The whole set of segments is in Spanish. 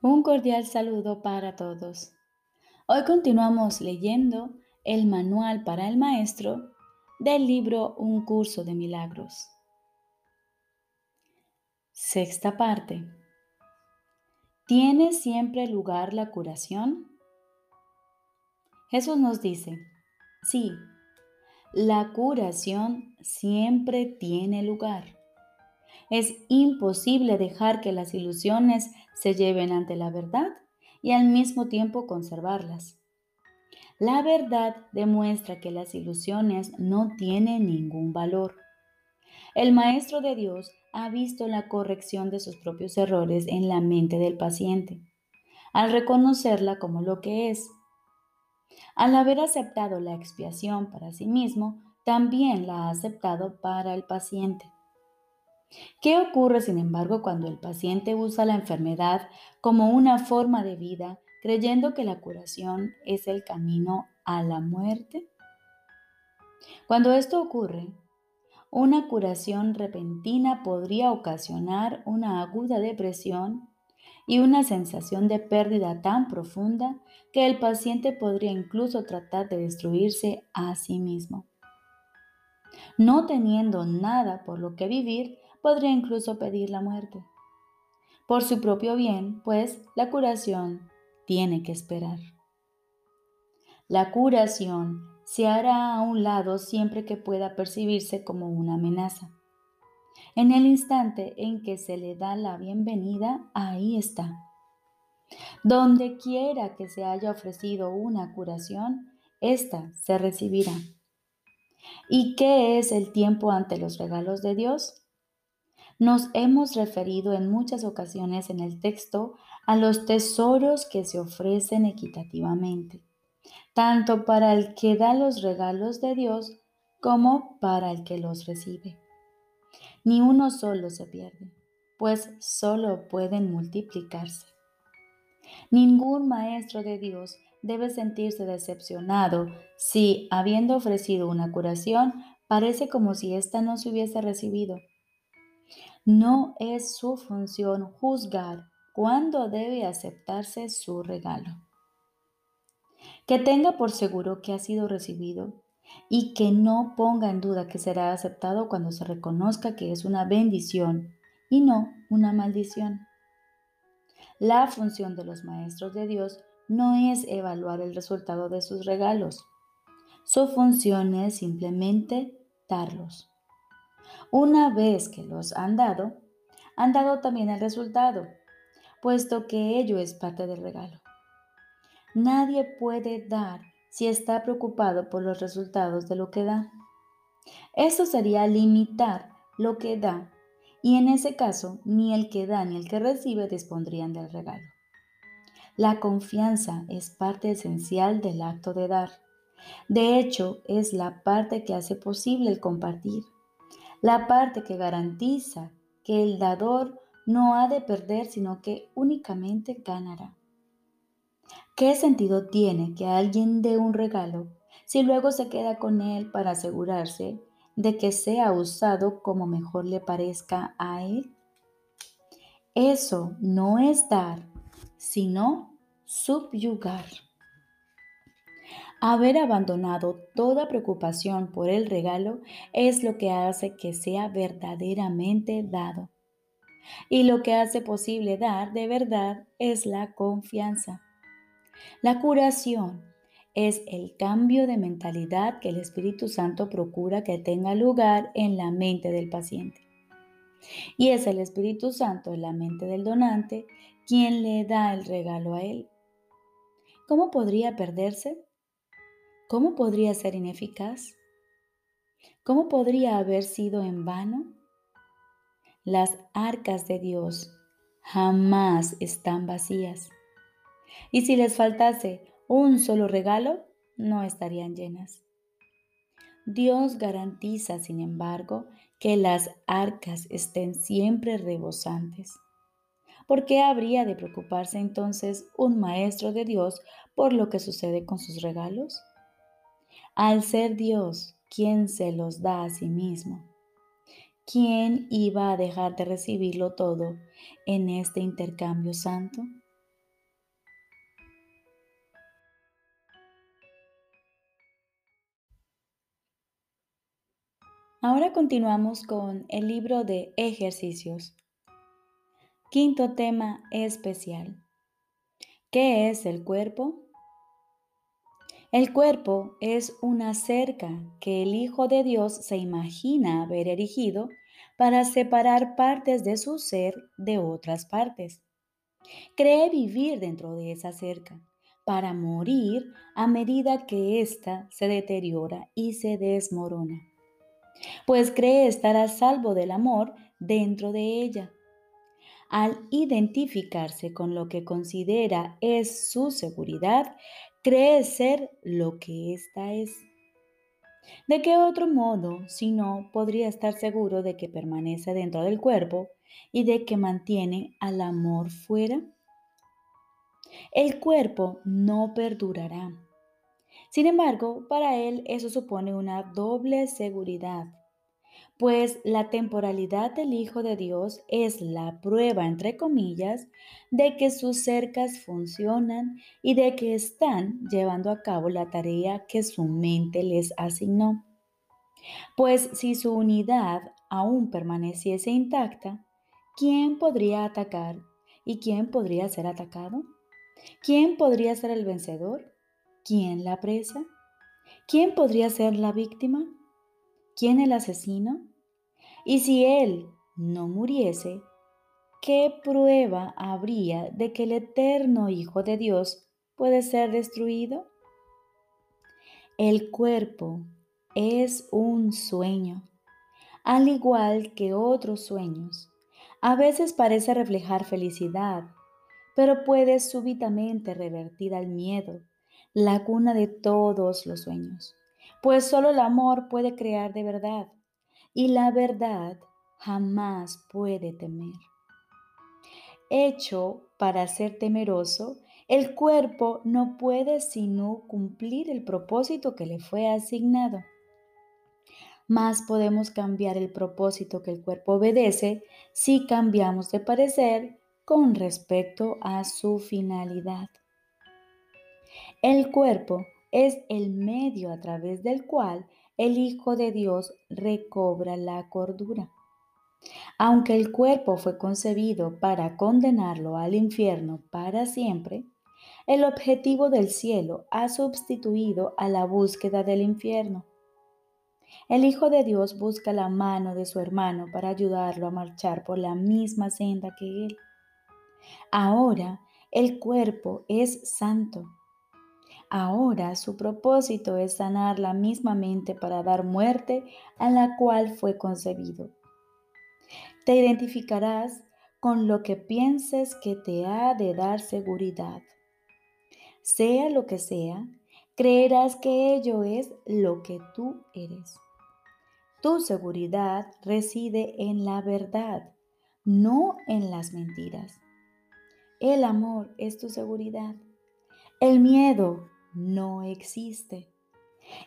Un cordial saludo para todos. Hoy continuamos leyendo el manual para el maestro del libro Un curso de milagros. Sexta parte. ¿Tiene siempre lugar la curación? Jesús nos dice, sí, la curación siempre tiene lugar. Es imposible dejar que las ilusiones se lleven ante la verdad y al mismo tiempo conservarlas. La verdad demuestra que las ilusiones no tienen ningún valor. El Maestro de Dios ha visto la corrección de sus propios errores en la mente del paciente, al reconocerla como lo que es. Al haber aceptado la expiación para sí mismo, también la ha aceptado para el paciente. ¿Qué ocurre, sin embargo, cuando el paciente usa la enfermedad como una forma de vida, creyendo que la curación es el camino a la muerte? Cuando esto ocurre, una curación repentina podría ocasionar una aguda depresión y una sensación de pérdida tan profunda que el paciente podría incluso tratar de destruirse a sí mismo. No teniendo nada por lo que vivir, podría incluso pedir la muerte. Por su propio bien, pues la curación tiene que esperar. La curación se hará a un lado siempre que pueda percibirse como una amenaza. En el instante en que se le da la bienvenida, ahí está. Donde quiera que se haya ofrecido una curación, ésta se recibirá. ¿Y qué es el tiempo ante los regalos de Dios? Nos hemos referido en muchas ocasiones en el texto a los tesoros que se ofrecen equitativamente, tanto para el que da los regalos de Dios como para el que los recibe. Ni uno solo se pierde, pues solo pueden multiplicarse. Ningún maestro de Dios debe sentirse decepcionado si, habiendo ofrecido una curación, parece como si ésta no se hubiese recibido no es su función juzgar cuándo debe aceptarse su regalo. Que tenga por seguro que ha sido recibido y que no ponga en duda que será aceptado cuando se reconozca que es una bendición y no una maldición. La función de los maestros de Dios no es evaluar el resultado de sus regalos. Su función es simplemente darlos. Una vez que los han dado, han dado también el resultado, puesto que ello es parte del regalo. Nadie puede dar si está preocupado por los resultados de lo que da. Eso sería limitar lo que da, y en ese caso ni el que da ni el que recibe dispondrían del regalo. La confianza es parte esencial del acto de dar. De hecho, es la parte que hace posible el compartir la parte que garantiza que el dador no ha de perder, sino que únicamente ganará. ¿Qué sentido tiene que alguien dé un regalo si luego se queda con él para asegurarse de que sea usado como mejor le parezca a él? Eso no es dar, sino subyugar. Haber abandonado toda preocupación por el regalo es lo que hace que sea verdaderamente dado. Y lo que hace posible dar de verdad es la confianza. La curación es el cambio de mentalidad que el Espíritu Santo procura que tenga lugar en la mente del paciente. Y es el Espíritu Santo en la mente del donante quien le da el regalo a él. ¿Cómo podría perderse? ¿Cómo podría ser ineficaz? ¿Cómo podría haber sido en vano? Las arcas de Dios jamás están vacías. Y si les faltase un solo regalo, no estarían llenas. Dios garantiza, sin embargo, que las arcas estén siempre rebosantes. ¿Por qué habría de preocuparse entonces un maestro de Dios por lo que sucede con sus regalos? al ser Dios quien se los da a sí mismo. ¿Quién iba a dejar de recibirlo todo en este intercambio santo? Ahora continuamos con el libro de ejercicios. Quinto tema especial. ¿Qué es el cuerpo? El cuerpo es una cerca que el Hijo de Dios se imagina haber erigido para separar partes de su ser de otras partes. Cree vivir dentro de esa cerca para morir a medida que ésta se deteriora y se desmorona pues cree estar a salvo del amor dentro de ella. Al identificarse con lo que considera es su seguridad, cree ser lo que ésta es. ¿De qué otro modo, si no, podría estar seguro de que permanece dentro del cuerpo y de que mantiene al amor fuera? El cuerpo no perdurará sin embargo, para él eso supone una doble seguridad, pues la temporalidad del Hijo de Dios es la prueba, entre comillas, de que sus cercas funcionan y de que están llevando a cabo la tarea que su mente les asignó. Pues si su unidad aún permaneciese intacta, ¿quién podría atacar y quién podría ser atacado? ¿Quién podría ser el vencedor? ¿Quién la presa? ¿Quién podría ser la víctima? ¿Quién el asesino? Y si él no muriese, ¿qué prueba habría de que el eterno Hijo de Dios puede ser destruido? El cuerpo es un sueño, al igual que otros sueños. A veces parece reflejar felicidad, pero puede súbitamente revertir al miedo la cuna de todos los sueños, pues solo el amor puede crear de verdad y la verdad jamás puede temer. Hecho para ser temeroso, el cuerpo no puede sino cumplir el propósito que le fue asignado. Más podemos cambiar el propósito que el cuerpo obedece si cambiamos de parecer con respecto a su finalidad. El cuerpo es el medio a través del cual el Hijo de Dios recobra la cordura. Aunque el cuerpo fue concebido para condenarlo al infierno para siempre, el objetivo del cielo ha sustituido a la búsqueda del infierno. El Hijo de Dios busca la mano de su hermano para ayudarlo a marchar por la misma senda que él. Ahora el cuerpo es santo Ahora su propósito es sanar la misma mente para dar muerte a la cual fue concebido. Te identificarás con lo que pienses que te ha de dar seguridad. Sea lo que sea, creerás que ello es lo que tú eres. Tu seguridad reside en la verdad, no en las mentiras. El amor es tu seguridad. El miedo no existe.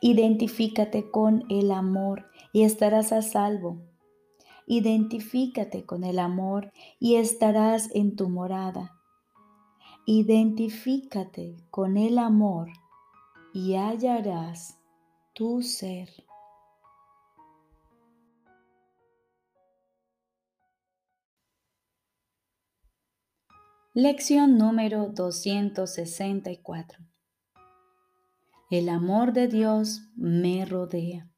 Identifícate con el amor y estarás a salvo. Identifícate con el amor y estarás en tu morada. Identifícate con el amor y hallarás tu ser. Lección número 264 el amor de Dios me rodea.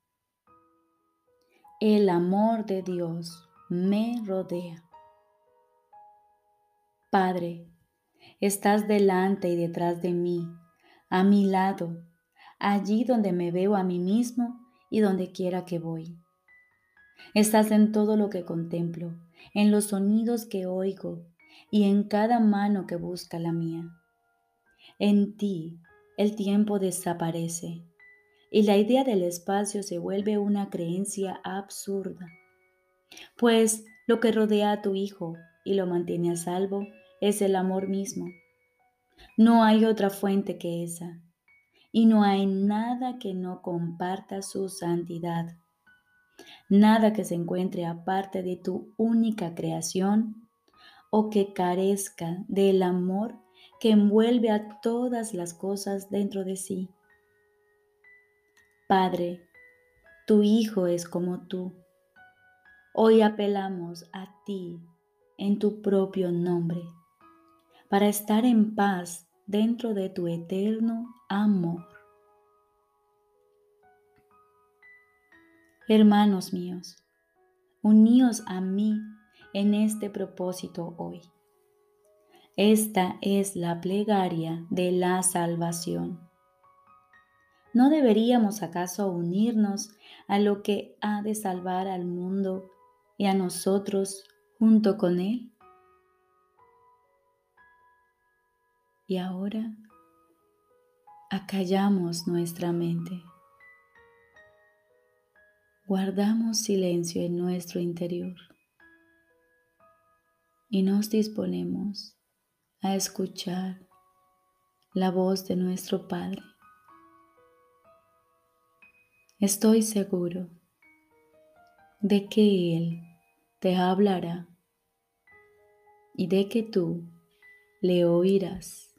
El amor de Dios me rodea. Padre, estás delante y detrás de mí, a mi lado, allí donde me veo a mí mismo y donde quiera que voy. Estás en todo lo que contemplo, en los sonidos que oigo y en cada mano que busca la mía. En ti el tiempo desaparece y la idea del espacio se vuelve una creencia absurda. Pues lo que rodea a tu hijo y lo mantiene a salvo es el amor mismo. No hay otra fuente que esa, y no hay nada que no comparta su santidad. Nada que se encuentre aparte de tu única creación o que carezca del amor que envuelve a todas las cosas dentro de sí. Padre, Tu Hijo es como tú. Hoy apelamos a ti en tu propio nombre para estar en paz dentro de tu eterno amor. Hermanos míos, uníos a mí en este propósito hoy. Esta es la plegaria de la salvación. ¿No deberíamos acaso unirnos a lo que ha de salvar al mundo y a nosotros junto con Él? Y ahora acallamos nuestra mente. Guardamos silencio en nuestro interior y nos disponemos a escuchar la voz de nuestro Padre. Estoy seguro de que Él te hablará y de que tú le oirás.